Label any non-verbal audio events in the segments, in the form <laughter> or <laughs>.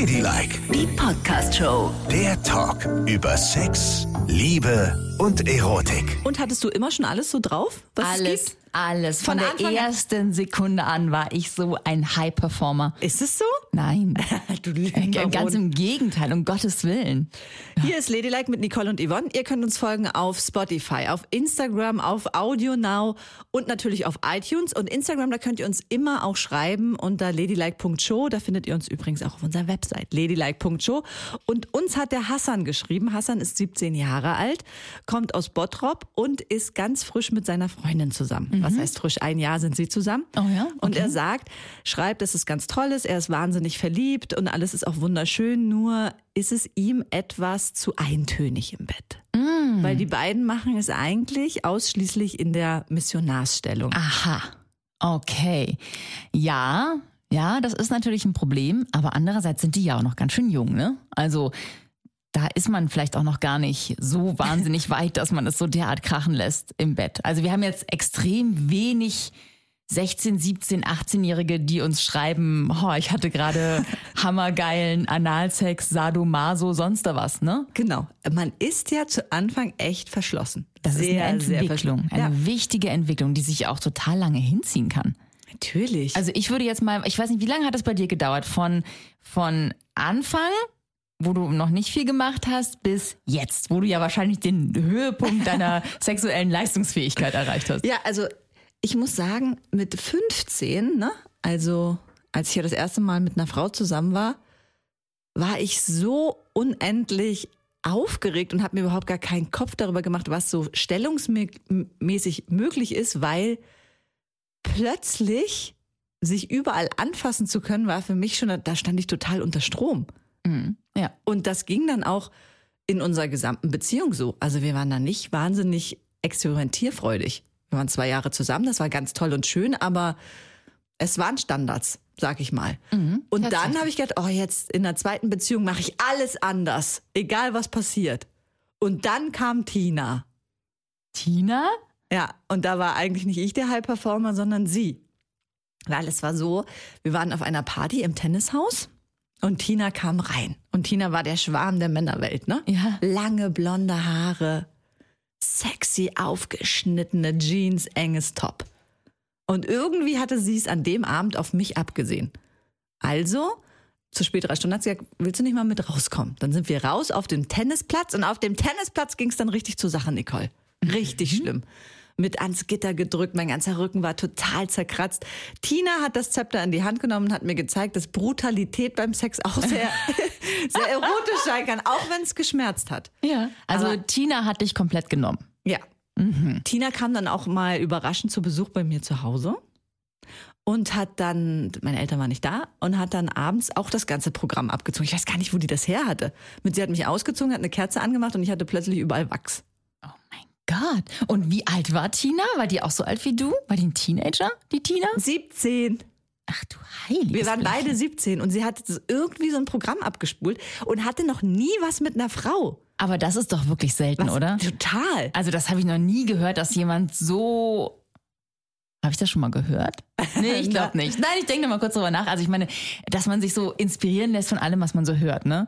Ladylike, Die Podcast-Show. der Talk über Sex, Liebe und Erotik. Und hattest du immer schon alles so drauf? Was es Alles, gibt? Alles. Von, Von der ersten Sekunde an war ich so ein High-Performer. Ist es so? Nein. <laughs> Du Äh, Ganz im Gegenteil, um Gottes Willen. Hier ist Ladylike mit Nicole und Yvonne. Ihr könnt uns folgen auf Spotify, auf Instagram, auf Audio Now und natürlich auf iTunes. Und Instagram, da könnt ihr uns immer auch schreiben unter ladylike.show. Da findet ihr uns übrigens auch auf unserer Website ladylike.show. Und uns hat der Hassan geschrieben. Hassan ist 17 Jahre alt, kommt aus Bottrop und ist ganz frisch mit seiner Freundin zusammen. Was heißt frisch? Ein Jahr sind sie zusammen. Oh ja? Und Okay. er sagt, schreibt, dass es ganz toll ist, er ist wahnsinnig verliebt und alles ist auch wunderschön, nur ist es ihm etwas zu eintönig im Bett. Mm. Weil die beiden machen es eigentlich ausschließlich in der Missionarsstellung. Aha. Okay. Ja, ja, das ist natürlich ein Problem, aber andererseits sind die ja auch noch ganz schön jung, ne? Also da ist man vielleicht auch noch gar nicht so <laughs> wahnsinnig weit, dass man es so derart krachen lässt im Bett. Also wir haben jetzt extrem wenig 16, 17, 18-Jährige, die uns schreiben, oh, ich hatte gerade <laughs> hammergeilen Analsex, Sadomaso, sonst da was, ne? Genau. Man ist ja zu Anfang echt verschlossen. Das ist eine sehr Entwicklung, eine Ja, wichtige Entwicklung, die sich auch total lange hinziehen kann. natürlich. Also ich würde jetzt mal, ich weiß nicht, wie lange hat das bei dir gedauert? Von, von Anfang, wo du noch nicht viel gemacht hast, bis jetzt, wo du ja wahrscheinlich den Höhepunkt deiner <laughs> sexuellen Leistungsfähigkeit erreicht hast. Ja, also ich muss sagen, mit 15, ne, also als ich ja das erste Mal mit einer Frau zusammen war, war ich so unendlich aufgeregt und habe mir überhaupt gar keinen Kopf darüber gemacht, was so stellungsmäßig möglich ist, weil plötzlich sich überall anfassen zu können, war für mich schon, da stand ich total unter Strom. Ja. Und das ging dann auch in unserer gesamten Beziehung so. Also wir waren da nicht wahnsinnig experimentierfreudig. Wir waren zwei Jahre zusammen, das war ganz toll und schön, aber es waren Standards, sag ich mal. und dann habe ich gedacht, oh, jetzt in der zweiten Beziehung mache ich alles anders, egal was passiert. Und dann kam Tina. Tina? Ja, und da war eigentlich nicht ich der High Performer, sondern sie. Weil es war so, wir waren auf einer Party im Tennishaus und Tina kam rein. Und Tina war der Schwarm der Männerwelt, ne? Ja. Lange blonde Haare, sexy aufgeschnittene Jeans, enges Top. Und irgendwie hatte sie es an dem Abend auf mich abgesehen. Also, zu späterer Stunde hat sie gesagt, willst du nicht mal mit rauskommen? Dann sind wir raus auf den Tennisplatz und auf dem Tennisplatz ging es dann richtig zur Sache, Nicole. Richtig schlimm. Mit ans Gitter gedrückt, mein ganzer Rücken war total zerkratzt. Tina hat das Zepter in die Hand genommen und hat mir gezeigt, dass Brutalität beim Sex auch sehr, <laughs> sehr erotisch sein kann, auch wenn es geschmerzt hat. Ja. Also Aber- Tina hat dich komplett genommen. Ja. Tina kam dann auch mal überraschend zu Besuch bei mir zu Hause und hat dann, meine Eltern waren nicht da, und hat dann abends auch das ganze Programm abgezogen. Ich weiß gar nicht, wo die das her hatte. Mit sie hat mich ausgezogen, hat eine Kerze angemacht und ich hatte plötzlich überall Wachs. Gott. Und wie alt war Tina? War die auch so alt wie du? War die ein Teenager, die Tina? 17. Ach du heiliges Wir waren beide 17 und sie hat irgendwie so ein Programm abgespult und hatte noch nie was mit einer Frau. Aber das ist doch wirklich selten, Was? oder? Total. Also das habe ich noch nie gehört, dass jemand so. Habe ich das schon mal gehört? <laughs> Nee, ich glaube nicht. Nein, ich denke noch mal kurz drüber nach. Also ich meine, dass man sich so inspirieren lässt von allem, was man so hört, ne?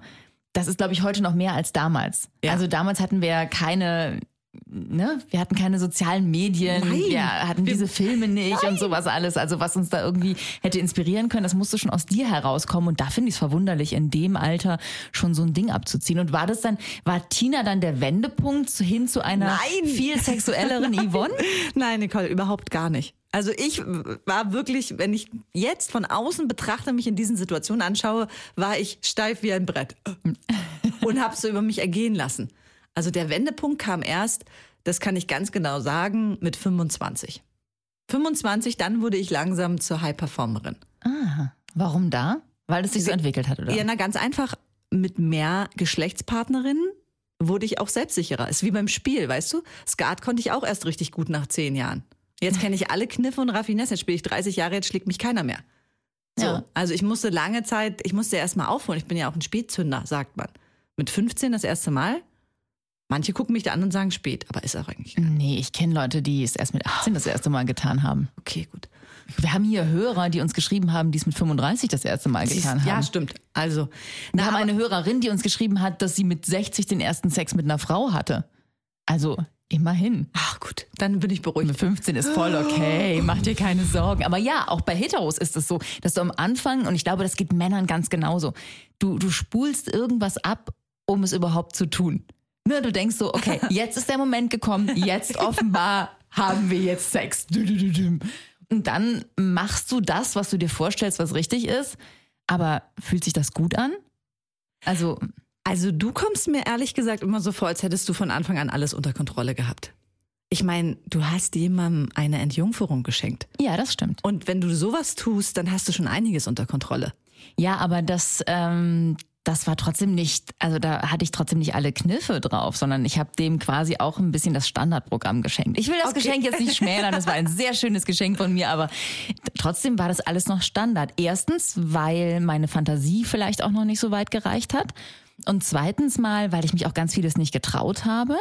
Das ist, glaube ich, heute noch mehr als damals. Ja. Also damals hatten wir keine, ne? Wir hatten keine sozialen Medien, Nein. wir hatten diese Filme nicht und sowas alles. Also was uns da irgendwie hätte inspirieren können, das musste schon aus dir herauskommen. Und da finde ich es verwunderlich, in dem Alter schon so ein Ding abzuziehen. Und war das dann, war Tina dann der Wendepunkt hin zu einer Nein. viel sexuelleren <laughs> Yvonne? Nein, Nicole, überhaupt gar nicht. Also ich war wirklich, wenn ich jetzt von außen betrachte, mich in diesen Situationen anschaue, war ich steif wie ein Brett <laughs> und habe so über mich ergehen lassen. Also der Wendepunkt kam erst, das kann ich ganz genau sagen, mit 25. 25, dann wurde ich langsam zur High-Performerin. Ah, warum da? Weil es sich so entwickelt hat, oder? Ja, na ganz einfach, mit mehr Geschlechtspartnerinnen wurde ich auch selbstsicherer. Ist wie beim Spiel, weißt du? Skat konnte ich auch erst richtig gut nach zehn Jahren. Jetzt kenne ich alle Kniffe und Raffinessen. Jetzt spiele ich 30 Jahre, jetzt schlägt mich keiner mehr. So. Ja. Also ich musste lange Zeit, ich musste erst mal aufholen. Ich bin ja auch ein Spätzünder, sagt man. Mit 15 das erste Mal. Manche gucken mich da an und sagen spät, aber ist auch eigentlich. Nee, ich kenne Leute, die es erst mit 18 das erste Mal getan haben. Okay, gut. Wir haben hier Hörer, die uns geschrieben haben, die es mit 35 das erste Mal getan haben. Ja, stimmt. Also, Wir haben eine Hörerin, die uns geschrieben hat, dass sie mit 60 den ersten Sex mit einer Frau hatte. Also immerhin. ach gut, dann bin ich beruhigt. Mit 15 ist voll okay, <gasps> mach dir keine Sorgen. Aber ja, auch bei Heteros ist es so, dass du am Anfang, und ich glaube, das geht Männern ganz genauso, du, du spulst irgendwas ab, um es überhaupt zu tun. Ne, du denkst so, okay, <laughs> jetzt ist der Moment gekommen, jetzt offenbar haben wir jetzt Sex. Und dann machst du das, was du dir vorstellst, was richtig ist. Aber fühlt sich das gut an? Also, Also du kommst mir ehrlich gesagt immer so vor, als hättest du von Anfang an alles unter Kontrolle gehabt. Ich meine, du hast jemandem eine Entjungferung geschenkt. ja, das stimmt. Und wenn du sowas tust, dann hast du schon einiges unter Kontrolle. Ja, aber das, ähm, das war trotzdem nicht, also da hatte ich trotzdem nicht alle Kniffe drauf, sondern ich habe dem quasi auch ein bisschen das Standardprogramm geschenkt. Ich will das Okay. Geschenk jetzt nicht schmälern, das war ein sehr schönes Geschenk von mir, aber trotzdem war das alles noch Standard. Erstens, weil meine Fantasie vielleicht auch noch nicht so weit gereicht hat. Und zweitens mal, weil ich mich auch ganz vieles nicht getraut habe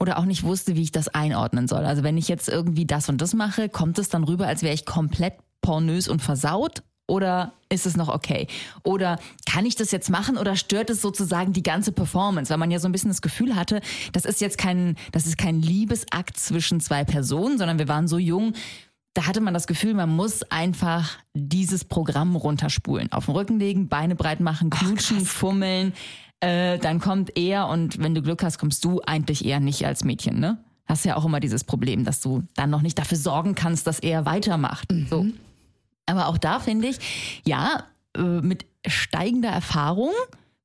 oder auch nicht wusste, wie ich das einordnen soll. Also wenn ich jetzt irgendwie das und das mache, kommt es dann rüber, als wäre ich komplett pornös und versaut oder ist es noch okay? Oder kann ich das jetzt machen oder stört es sozusagen die ganze Performance? Weil man ja so ein bisschen das Gefühl hatte, das ist jetzt kein, das ist kein Liebesakt zwischen zwei Personen, sondern wir waren so jung, da hatte man das Gefühl, man muss einfach dieses Programm runterspulen. Auf den Rücken legen, Beine breit machen, knutschen, fummeln. Äh, dann kommt er und wenn du Glück hast, kommst du eigentlich eher nicht als Mädchen, ne? Hast ja auch immer dieses Problem, dass du dann noch nicht dafür sorgen kannst, dass er weitermacht. So. Aber auch da finde ich, ja, äh, mit steigender Erfahrung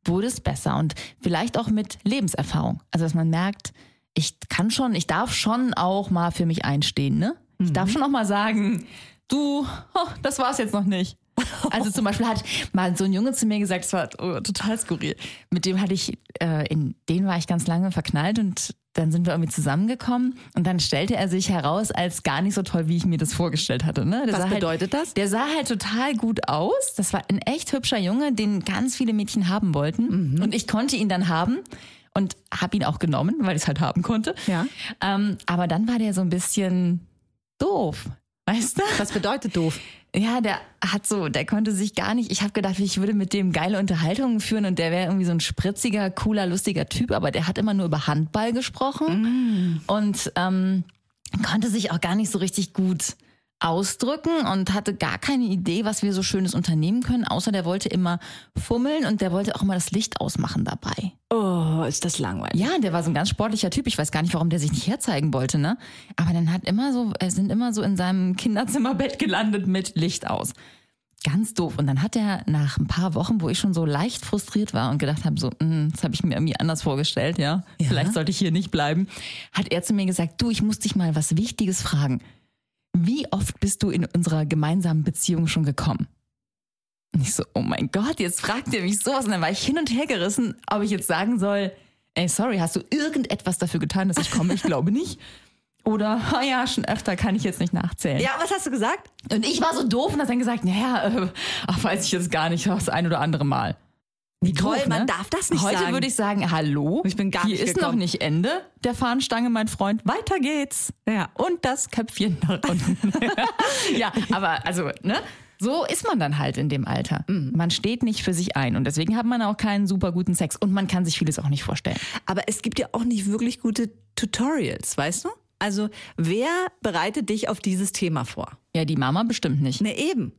wurde es besser und vielleicht auch mit Lebenserfahrung. Also dass man merkt, ich kann schon, ich darf schon auch mal für mich einstehen, ne? Ich darf schon auch mal sagen, du, oh, das war's jetzt noch nicht. <laughs> Also zum Beispiel hat mal so ein Junge zu mir gesagt, das war oh, total skurril. Mit dem hatte ich, äh, in den war ich ganz lange verknallt und dann sind wir irgendwie zusammengekommen und dann stellte er sich heraus als gar nicht so toll, wie ich mir das vorgestellt hatte. Ne? Was halt, bedeutet das? Der sah halt total gut aus. Das war ein echt hübscher Junge, den ganz viele Mädchen haben wollten. Und ich konnte ihn dann haben und habe ihn auch genommen, weil ich es halt haben konnte. Ja. Ähm, aber dann war der so ein bisschen doof. Weißt du? Was bedeutet doof? Ja, der hat so, der konnte sich gar nicht. Ich habe gedacht, ich würde mit dem geile Unterhaltungen führen und der wäre irgendwie so ein spritziger, cooler, lustiger Typ, aber der hat immer nur über Handball gesprochen und ähm, konnte sich auch gar nicht so richtig gut ausdrücken und hatte gar keine Idee, was wir so schönes unternehmen können, außer der wollte immer fummeln und der wollte auch immer das Licht ausmachen dabei. Oh, ist das langweilig. Ja, der war so ein ganz sportlicher Typ. Ich weiß gar nicht, warum der sich nicht herzeigen wollte, ne? Aber dann hat immer so, er sind immer so in seinem Kinderzimmerbett gelandet mit Licht aus. Ganz doof. Und dann hat er nach ein paar Wochen, wo ich schon so leicht frustriert war und gedacht habe, so, mm, das habe ich mir irgendwie anders vorgestellt, ja? Ja. Vielleicht sollte ich hier nicht bleiben, hat er zu mir gesagt, du, ich muss dich mal was Wichtiges fragen. Wie oft bist du in unserer gemeinsamen Beziehung schon gekommen? Und ich so, oh mein Gott, jetzt fragt ihr mich sowas. Und dann war ich hin und her gerissen, ob ich jetzt sagen soll, ey, sorry, hast du irgendetwas dafür getan, dass ich komme? Ich glaube nicht. Oder, ah ja, schon öfter kann ich jetzt nicht nachzählen. Ja, was hast du gesagt? Und ich war so doof und hat dann gesagt, naja, äh, ach, weiß ich jetzt gar nicht, das ein oder andere Mal. Wie Toll, man darf das nicht Heute sagen. würde ich sagen, hallo, Ich bin gar hier nicht ist noch gekommen. nicht Ende der Fahnenstange, mein Freund. Weiter geht's. Ja. Und das Köpfchen nach <laughs> unten. ja, aber also, ne? So ist man dann halt in dem Alter. Mhm. Man steht nicht für sich ein und deswegen hat man auch keinen super guten Sex und man kann sich vieles auch nicht vorstellen. Aber es gibt ja auch nicht wirklich gute Tutorials, weißt du? Also, wer bereitet dich auf dieses Thema vor? Ja, die Mama bestimmt nicht. Ne, eben.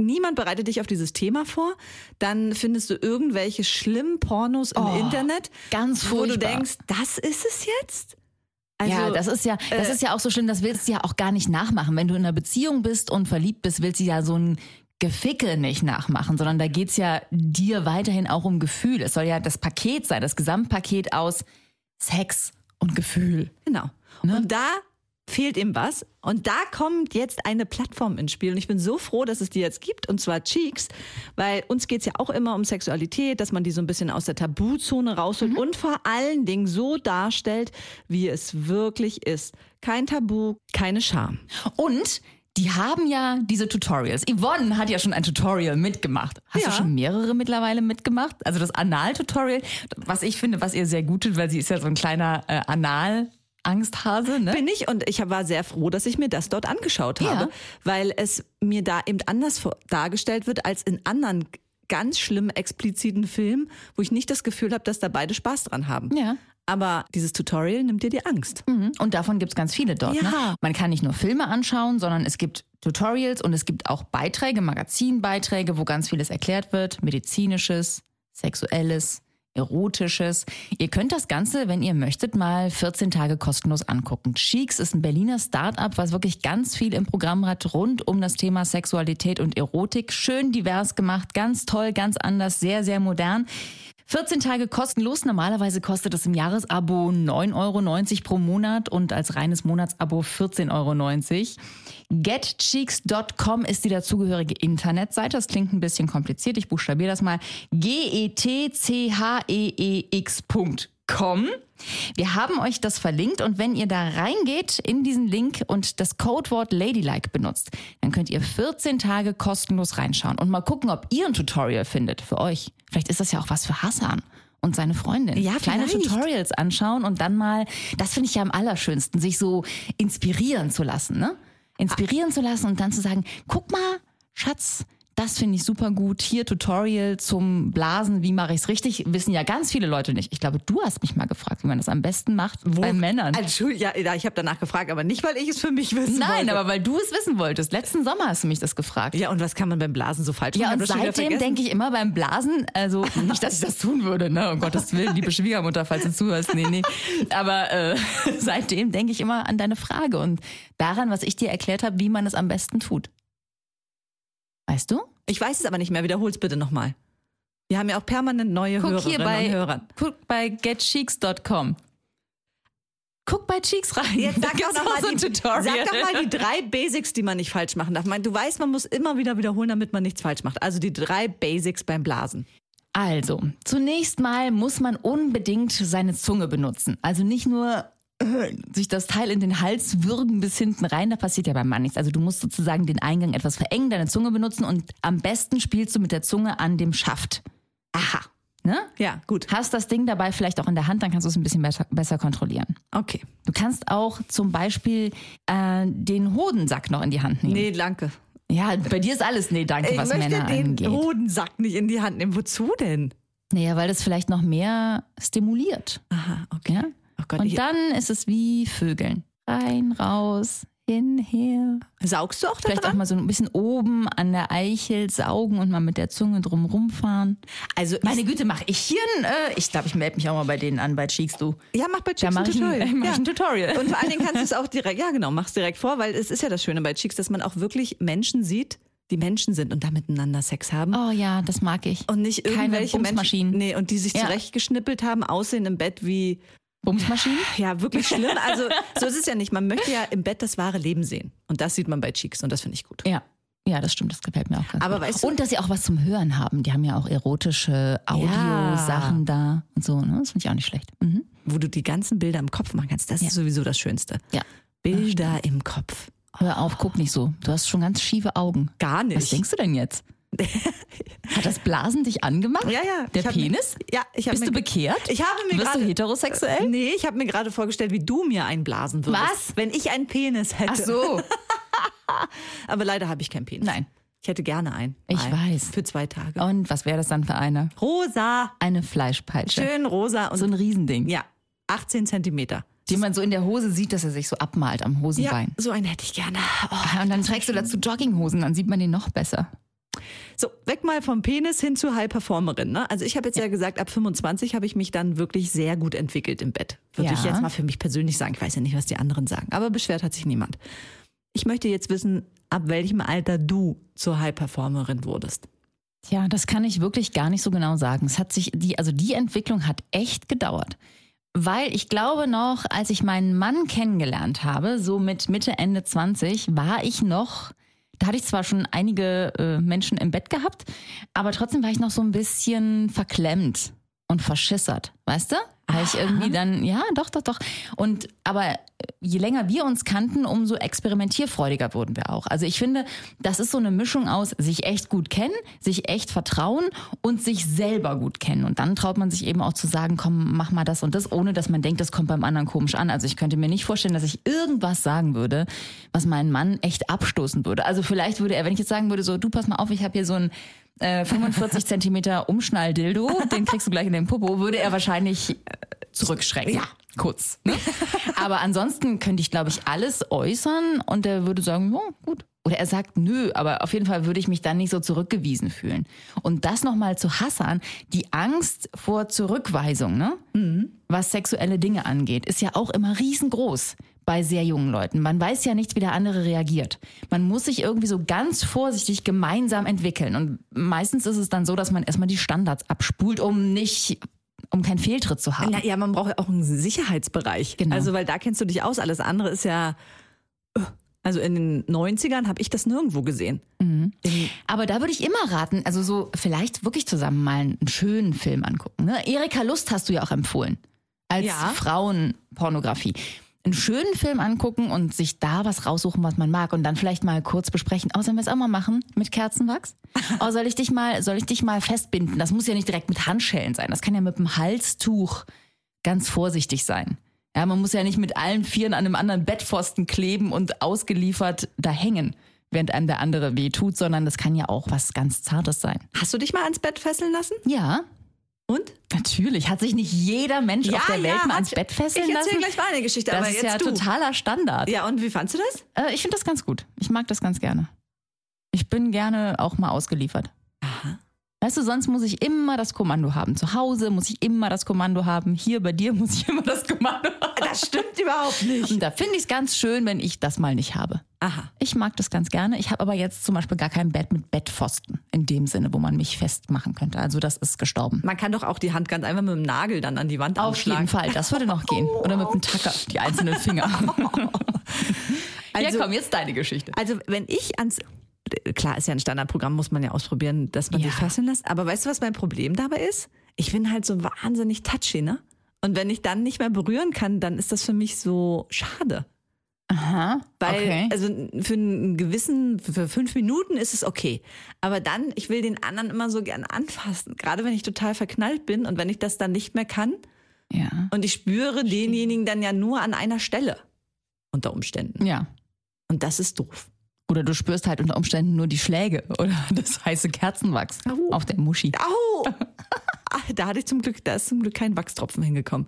Niemand bereitet dich auf dieses Thema vor. Dann findest du irgendwelche schlimmen Pornos im Oh, Internet, ganz wo du furchtbar. denkst, das ist es jetzt? Also, ja, das ist ja, das äh, ist ja auch so schlimm, das willst du ja auch gar nicht nachmachen. Wenn du in einer Beziehung bist und verliebt bist, willst du ja so ein Geficke nicht nachmachen, sondern da geht's ja dir weiterhin auch um Gefühl. Es soll ja das Paket sein, das Gesamtpaket aus Sex und Gefühl. Genau. Ne? Und da fehlt ihm was. Und da kommt jetzt eine Plattform ins Spiel. Und ich bin so froh, dass es die jetzt gibt, und zwar Cheeks, weil uns geht's ja auch immer um Sexualität, dass man die so ein bisschen aus der Tabuzone rausholt Mhm. und vor allen Dingen so darstellt, wie es wirklich ist. Kein Tabu, keine Scham. Und die haben ja diese Tutorials. Yvonne hat ja schon ein Tutorial mitgemacht. Hast Ja. du schon mehrere mittlerweile mitgemacht? Also das Anal-Tutorial, was ich finde, was ihr sehr gut tut, weil sie ist ja so ein kleiner äh, Angsthase, ne? Bin ich und ich war sehr froh, dass ich mir das dort angeschaut Ja. habe, weil es mir da eben anders dargestellt wird als in anderen ganz schlimm expliziten Filmen, wo ich nicht das Gefühl habe, dass da beide Spaß dran haben. Ja. Aber dieses Tutorial nimmt dir die Angst. Mhm. Und davon gibt's ganz viele dort. Ne? Ja. Man kann nicht nur Filme anschauen, sondern es gibt Tutorials und es gibt auch Beiträge, Magazinbeiträge, wo ganz vieles erklärt wird. Medizinisches, sexuelles, erotisches. Ihr könnt das Ganze, wenn ihr möchtet, mal 14 Tage kostenlos angucken. Cheeks ist ein Berliner Start-up, was wirklich ganz viel im Programm hat rund um das Thema Sexualität und Erotik. Schön divers gemacht, ganz toll, ganz anders, sehr, sehr modern. 14 Tage kostenlos. Normalerweise kostet es im Jahresabo 9,90 Euro pro Monat und als reines Monatsabo 14,90 Euro. Getcheeks.com ist die dazugehörige Internetseite. Das klingt ein bisschen kompliziert. Ich buchstabiere das mal. G-E-T-C-H-E-E-X.com. Wir haben euch das verlinkt und wenn ihr da reingeht in diesen Link und das Codewort Ladylike benutzt, dann könnt ihr 14 Tage kostenlos reinschauen und mal gucken, ob ihr ein Tutorial findet für euch. Vielleicht ist das ja auch was für Hassan und seine Freundin. Ja, Kleine vielleicht. Tutorials anschauen und dann mal, das finde ich ja am allerschönsten, sich so inspirieren zu lassen, ne? Inspirieren zu lassen und dann zu sagen, guck mal, Schatz, das finde ich super gut. Hier Tutorial zum Blasen, wie mache ich es richtig? Wissen ja ganz viele Leute nicht. Ich glaube, du hast mich mal gefragt, wie man das am besten macht bei Männern. Entschuldigung, ja, ja, ich habe danach gefragt, aber nicht, weil ich es für mich wissen Nein, wollte. aber weil du es wissen wolltest. Letzten Sommer hast du mich das gefragt. Ja, und was kann man beim Blasen so falsch Ja, machen? und schon wieder seitdem denke ich immer beim Blasen, also <laughs> nicht, dass ich das tun würde, ne? Um Gottes Willen, liebe Schwiegermutter, falls du zuhörst. Nee, nee. Aber äh, <laughs> seitdem denke ich immer an deine Frage und daran, was ich dir erklärt habe, wie man es am besten tut. Weißt du? Ich weiß es aber nicht mehr. Wiederhol's bitte nochmal. Wir haben ja auch permanent neue Guck Hörerinnen hier bei, und Hörer. guck bei getcheeks.com. Guck bei Cheeks rein. Jetzt Da sag doch, mal so ein die, Tutorial. sag doch mal die drei Basics, die man nicht falsch machen darf. Du weißt, man muss immer wieder wiederholen, damit man nichts falsch macht. Also die drei Basics beim Blasen. Also, zunächst mal muss man unbedingt seine Zunge benutzen. Also nicht nur <clears throat> sich das Teil in den Hals würgen bis hinten rein, da passiert ja beim Mann nichts. Also du musst sozusagen den Eingang etwas verengen, deine Zunge benutzen und am besten spielst du mit der Zunge an dem Schaft. Aha. Ne? Ja, gut. Hast das Ding dabei vielleicht auch in der Hand, dann kannst du es ein bisschen besser, besser kontrollieren. Okay. Du kannst auch zum Beispiel äh, den Hodensack noch in die Hand nehmen. Nee, danke. Ja, bei dir ist alles nee, danke, Ich was möchte Männer den angeht. Hodensack nicht in die Hand nehmen. Wozu denn? Naja, weil das vielleicht noch mehr stimuliert. Aha, okay. Ja? Oh Gott, Und dann ist es wie Vögeln. Rein, raus, hin, her. saugst du auch da Vielleicht auch dran? mal so ein bisschen oben an der Eichel saugen und mal mit der Zunge drum rumfahren. Also, Meine Güte, mache ich hier ein, äh, ich glaube, ich melde mich auch mal bei denen an, bei Cheeks, du. ja, mach bei Da Chicks ein ich, ein, Tutorial. <laughs> äh, ja. ein Tutorial. Und vor allen Dingen kannst du es <laughs> auch direkt, ja genau, mach's direkt vor, weil es ist ja das Schöne bei Chicks, dass man auch wirklich Menschen sieht, die Menschen sind und da miteinander Sex haben. oh ja, das mag ich. Und nicht Keine irgendwelche Bumsmaschinen. Menschen, nee, und die sich Ja. zurechtgeschnippelt haben, aussehen im Bett wie, Bumsmaschinen? ja, wirklich schlimm. Also, so ist es ja nicht. Man möchte ja im Bett das wahre Leben sehen. Und das sieht man bei Cheeks und das finde ich gut. Ja. Ja, das stimmt, das gefällt mir auch ganz Aber gut. weißt du- und dass sie auch was zum Hören haben. Die haben ja auch erotische Audiosachen da und so, ne? Das finde ich auch nicht schlecht. Mhm. Wo du die ganzen Bilder im Kopf machen kannst, das Ja. ist sowieso das Schönste. Ja. Bilder im Kopf. Hör auf, guck nicht so. Du hast schon ganz schiefe Augen. Gar nicht. Was denkst du denn jetzt? Hat das Blasen dich angemacht? Ja, ja. Der hab mir- Penis? ja, ich habe Bist mir du bekehrt? Ich habe mir Bist du gerade heterosexuell? Nee, ich habe mir gerade vorgestellt, wie du mir einblasen würdest. Was? Wenn ich einen Penis hätte. Ach so. <laughs> Aber leider habe ich keinen Penis. Nein. Ich hätte gerne einen. Ich Mal. weiß. Für zwei Tage. Und was wäre das dann für eine? Rosa. Eine Fleischpeitsche. Schön rosa und So ein Riesending. ja, 18 Zentimeter. Die man so in der Hose sieht, dass er sich so abmalt am Ja, Hosenbein. so einen hätte ich gerne. Oh. Ah, Und dann trägst du dazu Jogginghosen, dann sieht man den noch besser. So, weg mal vom Penis hin zur High Performerin. Ne? Also ich habe jetzt ja. gesagt, ab 25 habe ich mich dann wirklich sehr gut entwickelt im Bett. Würde Ja. ich jetzt mal für mich persönlich sagen. Ich weiß ja nicht, was die anderen sagen, aber beschwert hat sich niemand. Ich möchte jetzt wissen, ab welchem Alter du zur High Performerin wurdest. Tja, das kann ich wirklich gar nicht so genau sagen. Es hat sich die, also die Entwicklung hat echt gedauert. Weil ich glaube noch, als ich meinen Mann kennengelernt habe, so mit Mitte, Ende 20, war ich noch, da hatte ich zwar schon einige äh, Menschen im Bett gehabt, aber trotzdem war ich noch so ein bisschen verklemmt und verschissert, weißt du? Weil ich irgendwie dann, ja, doch, doch, doch. Und aber je länger wir uns kannten, umso experimentierfreudiger wurden wir auch. Also ich finde, das ist so eine Mischung aus sich echt gut kennen, sich echt vertrauen und sich selber gut kennen. Und dann traut man sich eben auch zu sagen, komm, mach mal das und das, ohne dass man denkt, das kommt beim anderen komisch an. Also ich könnte mir nicht vorstellen, dass ich irgendwas sagen würde, was meinen Mann echt abstoßen würde. Also vielleicht würde er, wenn ich jetzt sagen würde, so, du pass mal auf, ich habe hier so ein äh, 45 Zentimeter Umschnalldildo, den kriegst du gleich in den Popo, würde er wahrscheinlich äh, zurückschrecken. Ja. Kurz. Ne? Aber ansonsten könnte ich, glaube ich, alles äußern und er würde sagen, ja, gut. Oder er sagt nö, aber auf jeden Fall würde ich mich dann nicht so zurückgewiesen fühlen. Und das nochmal zu Hassan, die Angst vor Zurückweisung, ne? was sexuelle Dinge angeht, ist ja auch immer riesengroß bei sehr jungen Leuten. Man weiß ja nicht, wie der andere reagiert. Man muss sich irgendwie so ganz vorsichtig gemeinsam entwickeln. Und meistens ist es dann so, dass man erstmal die Standards abspult, um nicht, um keinen Fehltritt zu haben. Ja, ja, man braucht ja auch einen Sicherheitsbereich. Genau. Also, weil da kennst du dich aus. Alles andere ist ja. Also in den 90ern habe ich das nirgendwo gesehen. In, Aber da würde ich immer raten, also so vielleicht wirklich zusammen mal einen schönen Film angucken. Ne? Erika Lust hast du ja auch empfohlen. Als Ja. Frauenpornografie. Einen schönen Film angucken und sich da was raussuchen, was man mag und dann vielleicht mal kurz besprechen. Oh, sollen wir es auch mal machen mit Kerzenwachs? <laughs> Oh, soll ich dich mal, soll ich dich mal festbinden? Das muss ja nicht direkt mit Handschellen sein. Das kann ja mit einem Halstuch ganz vorsichtig sein. Ja, man muss ja nicht mit allen Vieren an einem anderen Bettpfosten kleben und ausgeliefert da hängen, während einem der andere weh tut, sondern das kann ja auch was ganz Zartes sein. hast du dich mal ans Bett fesseln lassen? Ja, Und? natürlich. Hat sich nicht jeder Mensch auf der Welt mal hat- ans Bett fesseln Ich erzähle lassen? gleich meine Geschichte, das aber ist jetzt ja du. totaler Standard. Ja, und wie fandst du das? Äh, ich finde das ganz gut. Ich mag das ganz gerne. Ich bin gerne auch mal ausgeliefert. Weißt du, sonst muss ich immer das Kommando haben. Zu Hause muss ich immer das Kommando haben. Hier bei dir <laughs> muss ich immer das Kommando haben. Das stimmt überhaupt nicht. Und da finde ich es ganz schön, wenn ich das mal nicht habe. Aha. Ich mag das ganz gerne. Ich habe aber jetzt zum Beispiel gar kein Bett mit Bettpfosten. In dem Sinne, wo man mich festmachen könnte. Also das ist gestorben. Man kann doch auch die Hand ganz einfach mit dem Nagel dann an die Wand Auf anschlagen. jeden Fall. Das würde noch gehen. Oder mit dem Tacker, die einzelnen Finger. <laughs> <laughs> Also- ja, komm, jetzt deine Geschichte. Also wenn ich ans klar ist ja ein Standardprogramm, muss man ja ausprobieren, dass man Ja. sich fesseln lässt. Aber weißt du, was mein Problem dabei ist? Ich bin halt so wahnsinnig touchy, ne? Und wenn ich dann nicht mehr berühren kann, dann ist das für mich so schade. Aha. Weil, okay. also für einen gewissen, für fünf Minuten ist es okay. Aber dann, ich will den anderen immer so gern anfassen. Gerade wenn ich total verknallt bin und wenn ich das dann nicht mehr kann. ja. Und ich spüre denjenigen dann ja nur an einer Stelle. Unter Umständen. Ja. Und das ist doof. Oder du spürst halt unter Umständen nur die Schläge oder <laughs> das heiße Kerzenwachs Au. auf der Muschi. Au! Ah, da hatte ich zum Glück, da ist zum Glück kein Wachstropfen hingekommen.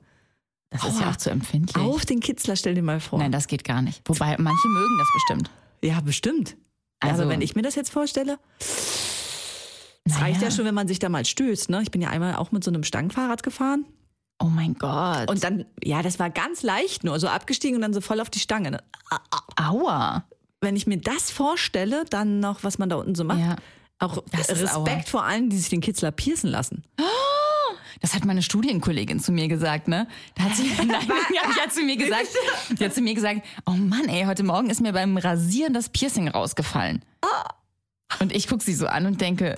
Das ist ja Aua. auch zu empfindlich. Auf den Kitzler, stell dir mal vor. Nein, das geht gar nicht. Wobei manche mögen das bestimmt. Ja, bestimmt. Also- Also, wenn ich mir das jetzt vorstelle, es Naja. reicht ja schon, wenn man sich da mal stößt. Ne? Ich bin ja einmal auch mit so einem Stangenfahrrad gefahren. Oh mein Gott. Und dann, ja, das war ganz leicht nur, so abgestiegen und dann so voll auf die Stange. Ne? aua. Wenn ich mir das vorstelle, dann noch, was man da unten so macht, Ja. auch Das Respekt vor allen, die sich den Kitzler piercen lassen. Das hat meine Studienkollegin zu mir gesagt, ne? Da hat sie, <laughs> nein, <laughs> ja, die hat zu mir gesagt, die hat zu mir gesagt, oh Mann, ey, heute Morgen ist mir beim Rasieren das Piercing rausgefallen. Und ich gucke sie so an und denke,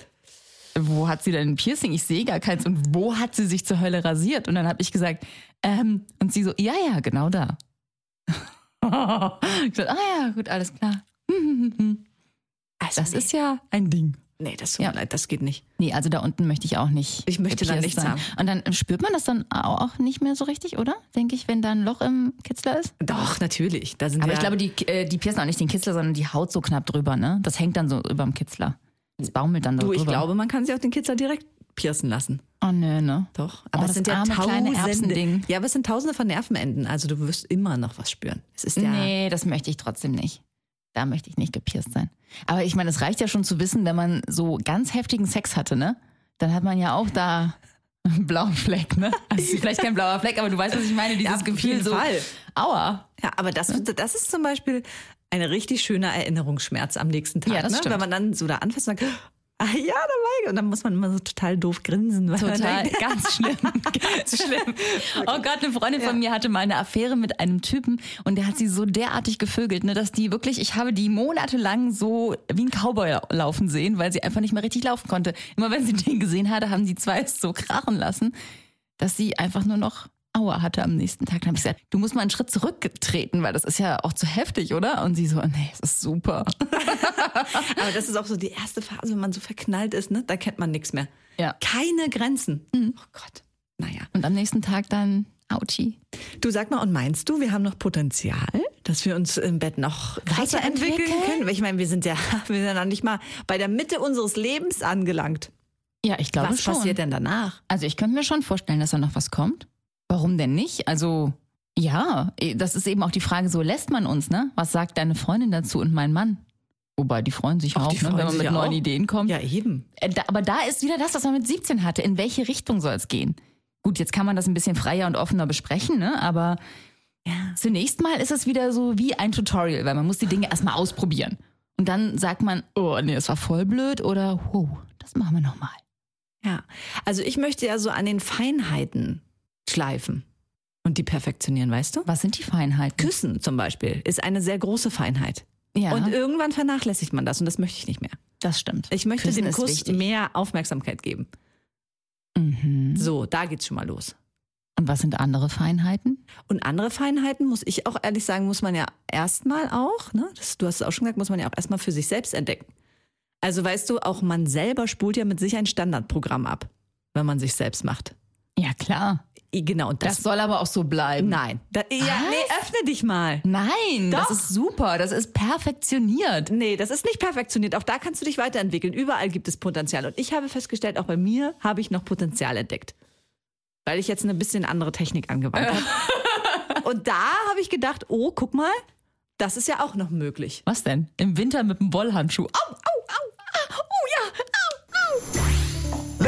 wo hat sie denn ein Piercing? Ich sehe gar keins. Und wo hat sie sich zur Hölle rasiert? Und dann habe ich gesagt, ähm, und sie so, ja, ja, genau da. <laughs> ich gesagt, ah ja, gut, alles klar. <laughs> Also, Das nee. ist ja ein Ding. Nee, das tut Ja. mir leid, das geht nicht. Nee, also da unten möchte ich auch nicht. Ich möchte da nichts sein. Und dann spürt man das dann auch nicht mehr so richtig, oder? Denke ich, wenn da ein Loch im Kitzler ist. Doch, natürlich. Da sind Aber ich glaube, die, äh, die piercen auch nicht den Kitzler, sondern die Haut so knapp drüber, ne? Das hängt dann so über dem Kitzler. Das baumelt dann so du, ich drüber. glaube, man kann sich auch den Kitzler direkt piercen lassen. Oh, nö, ne? Doch. Oh, Aber das es sind ja tausende. Ja, aber es sind tausende von Nervenenden. Also du wirst immer noch was spüren. Es ist ja. Nee, das möchte ich trotzdem nicht. Da möchte ich nicht gepierst sein. Aber ich meine, es reicht ja schon zu wissen, wenn man so ganz heftigen Sex hatte, ne? Dann hat man ja auch da einen blauen Fleck, ne? Also vielleicht kein blauer Fleck, aber du weißt, was ich meine. Dieses Ja, auf Gefühl jeden so, Fall. aua. Ja, aber das, das ist zum Beispiel ein richtig schöner Erinnerungsschmerz am nächsten Tag. Ja, das ne? stimmt. Wenn man dann so da anfasst und sagt, ah ja, dabei. Und dann muss man immer so total doof grinsen. Total, ganz <laughs> schlimm, ganz schlimm. Oh Gott, eine Freundin von mir hatte mal eine Affäre mit einem Typen und der hat sie so derartig gevögelt, ne, dass die wirklich, ich habe die monatelang so wie ein Cowboy laufen sehen, weil sie einfach nicht mehr richtig laufen konnte. Immer wenn sie den gesehen hatte, haben die zwei es so krachen lassen, dass sie einfach nur noch Shower hatte am nächsten Tag. Dann habe ich gesagt, du musst mal einen Schritt zurücktreten, weil das ist ja auch zu heftig, oder? Und sie so, nee, es ist super. <laughs> Aber das ist auch so die erste Phase, wenn man so verknallt ist, ne? Da kennt man nichts mehr. Ja. Keine Grenzen. Oh Gott. Naja. Und am nächsten Tag dann, Auchi. Du sag mal, und meinst du, wir haben noch Potenzial, dass wir uns im Bett noch weiterentwickeln können? Weil ich meine, wir sind ja, <laughs> wir sind ja noch nicht mal bei der Mitte unseres Lebens angelangt. Ja, ich glaube Was schon. passiert denn danach? Also ich könnte mir schon vorstellen, dass da noch was kommt. Warum denn nicht? Also ja, eh, das ist eben auch die Frage, so lässt man uns, ne? Was sagt deine Freundin dazu und mein Mann? Wobei, die freuen sich Ach, auch, die ne, freuen wenn man mit neuen auch. Ideen kommt. Ja, eben. Äh, Aber da ist wieder das, was man mit 17 hatte. In welche Richtung soll es gehen? Gut, jetzt kann man das ein bisschen freier und offener besprechen, ne? aber Ja. zunächst mal ist es wieder so wie ein Tutorial, weil man muss die Dinge erstmal ausprobieren. Und dann sagt man, oh nee, das war voll blöd oder, oh, das machen wir nochmal. Ja. Also ich möchte ja so an den Feinheiten schleifen und die perfektionieren, weißt du? Was sind die Feinheiten? Küssen zum Beispiel ist eine sehr große Feinheit. Ja, Und irgendwann vernachlässigt man das und das möchte ich nicht mehr. das stimmt. Ich möchte Küssen dem Kuss wichtig. mehr Aufmerksamkeit geben. Mhm. So, da geht's schon mal los. Und was sind andere Feinheiten? Und andere Feinheiten, muss ich auch ehrlich sagen, muss man ja erstmal auch, ne, das, du hast es auch schon gesagt, muss man ja auch erstmal für sich selbst entdecken. Also weißt du, auch man selber spult ja mit sich ein Standardprogramm ab, wenn man sich selbst macht. Ja, klar. Genau, und das, Das soll aber auch so bleiben. nein. Da, ja, nee, öffne dich mal. Nein, Doch. das ist super. Das ist perfektioniert. Nee, das ist nicht perfektioniert. Auch da kannst du dich weiterentwickeln. Überall gibt es Potenzial. Und ich habe festgestellt, auch bei mir habe ich noch Potenzial entdeckt. Weil ich jetzt eine bisschen andere Technik angewandt habe. <laughs> Und da habe ich gedacht, oh, guck mal, das ist ja auch noch möglich. Was denn? Im Winter mit einem Wollhandschuh. Au, au,